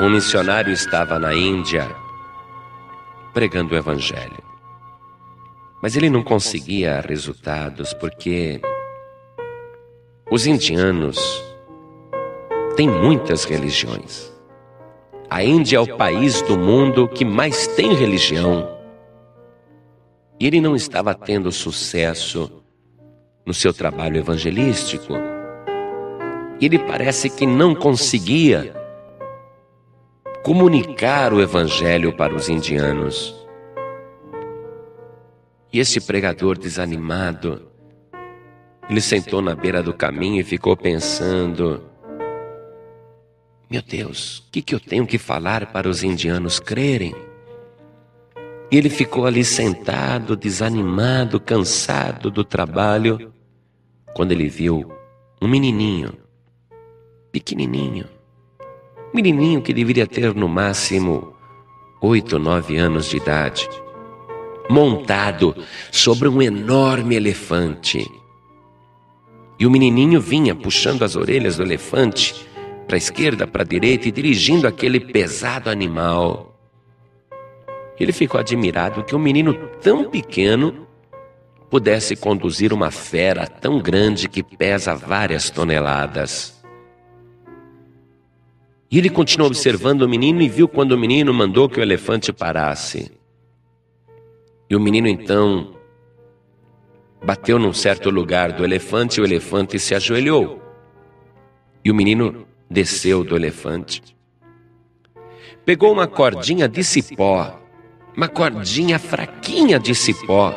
um missionário estava na Índia pregando o Evangelho. Mas ele não conseguia resultados porque os indianos têm muitas religiões. A Índia é o país do mundo que mais tem religião. E ele não estava tendo sucesso no seu trabalho evangelístico. Ele parece que não conseguia comunicar o evangelho para os indianos. E esse pregador desanimado, ele sentou na beira do caminho e ficou pensando: Meu Deus, o que, que eu tenho que falar para os indianos crerem? E ele ficou ali sentado, desanimado, cansado do trabalho, quando ele viu um menininho, pequenininho, menininho que deveria ter no máximo oito, nove anos de idade, montado sobre um enorme elefante. E o menininho vinha puxando as orelhas do elefante para a esquerda, para a direita e dirigindo aquele pesado animal. Ele ficou admirado que um menino tão pequeno pudesse conduzir uma fera tão grande que pesa várias toneladas. E ele continuou observando o menino e viu quando o menino mandou que o elefante parasse. E o menino então bateu num certo lugar do elefante e o elefante se ajoelhou. E o menino desceu do elefante. Pegou uma cordinha de cipó, uma cordinha fraquinha de cipó,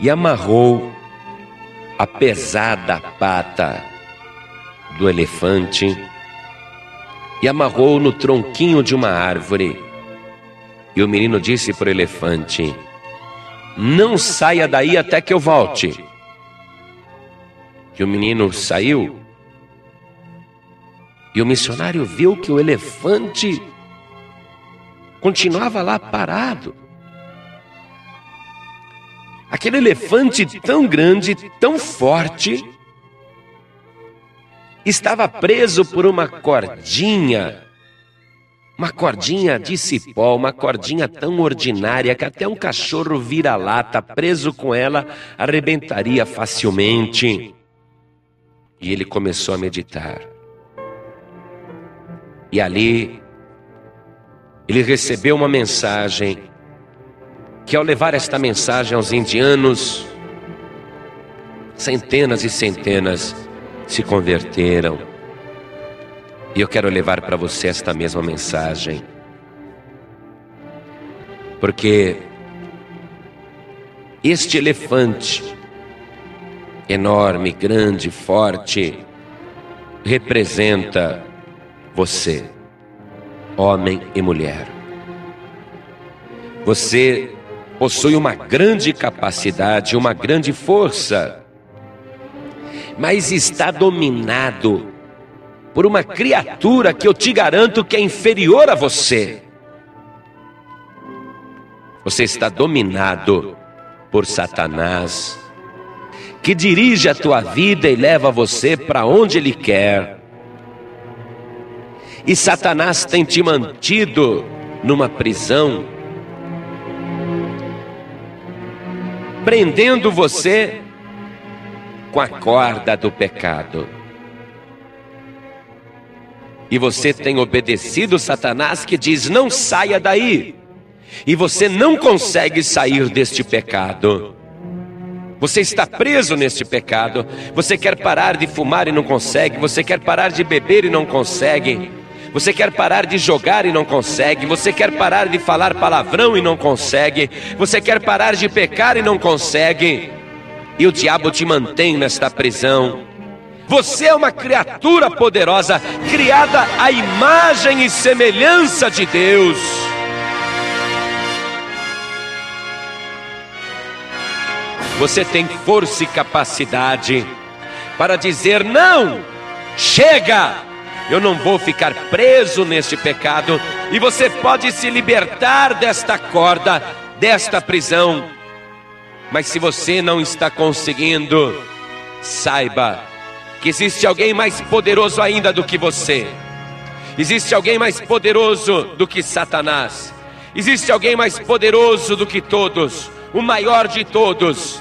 e amarrou a pesada pata do elefante e amarrou no tronquinho de uma árvore. E o menino disse para o elefante: Não saia daí até que eu volte. E o menino saiu. E o missionário viu que o elefante continuava lá parado. Aquele elefante tão grande, tão forte, estava preso por uma cordinha, uma cordinha de cipó, uma cordinha tão ordinária que até um cachorro vira-lata preso com ela arrebentaria facilmente. E ele começou a meditar. E ali ele recebeu uma mensagem que ao levar esta mensagem aos indianos, centenas e centenas se converteram. E eu quero levar para você esta mesma mensagem. Porque este elefante, enorme, grande, forte, representa você, homem e mulher. Você possui uma grande capacidade, uma grande força mas está dominado por uma criatura que eu te garanto que é inferior a você. Você está dominado por Satanás, que dirige a tua vida e leva você para onde ele quer. E Satanás tem te mantido numa prisão, prendendo você com a corda do pecado. E você tem obedecido Satanás que diz: não saia daí. E você não consegue sair deste pecado. Você está preso neste pecado. Você quer parar de fumar e não consegue. Você quer parar de beber e não consegue. Você quer parar de jogar e não consegue. Você quer parar de falar palavrão e não consegue. Você quer parar de pecar e não consegue e o diabo te mantém nesta prisão. Você é uma criatura poderosa, criada à imagem e semelhança de Deus. Você tem força e capacidade para dizer: não, chega, eu não vou ficar preso neste pecado, e você pode se libertar desta corda, desta prisão mas se você não está conseguindo, saiba que existe alguém mais poderoso ainda do que você. Existe alguém mais poderoso do que Satanás. Existe alguém mais poderoso do que todos, o maior de todos.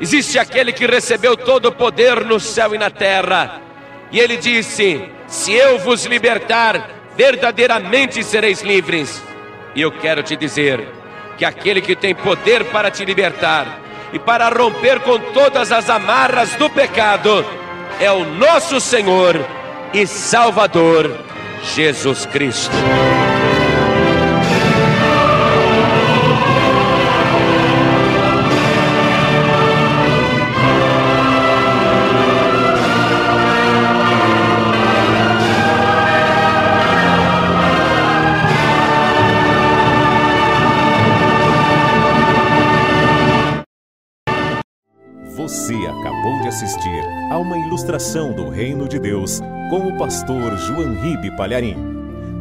Existe aquele que recebeu todo o poder no céu e na terra. E ele disse: Se eu vos libertar, verdadeiramente sereis livres. E eu quero te dizer que aquele que tem poder para te libertar e para romper com todas as amarras do pecado é o nosso Senhor e Salvador, Jesus Cristo. Você acabou de assistir a uma ilustração do Reino de Deus com o pastor João Ribe Palharim,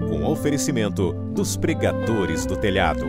com oferecimento dos pregadores do telhado.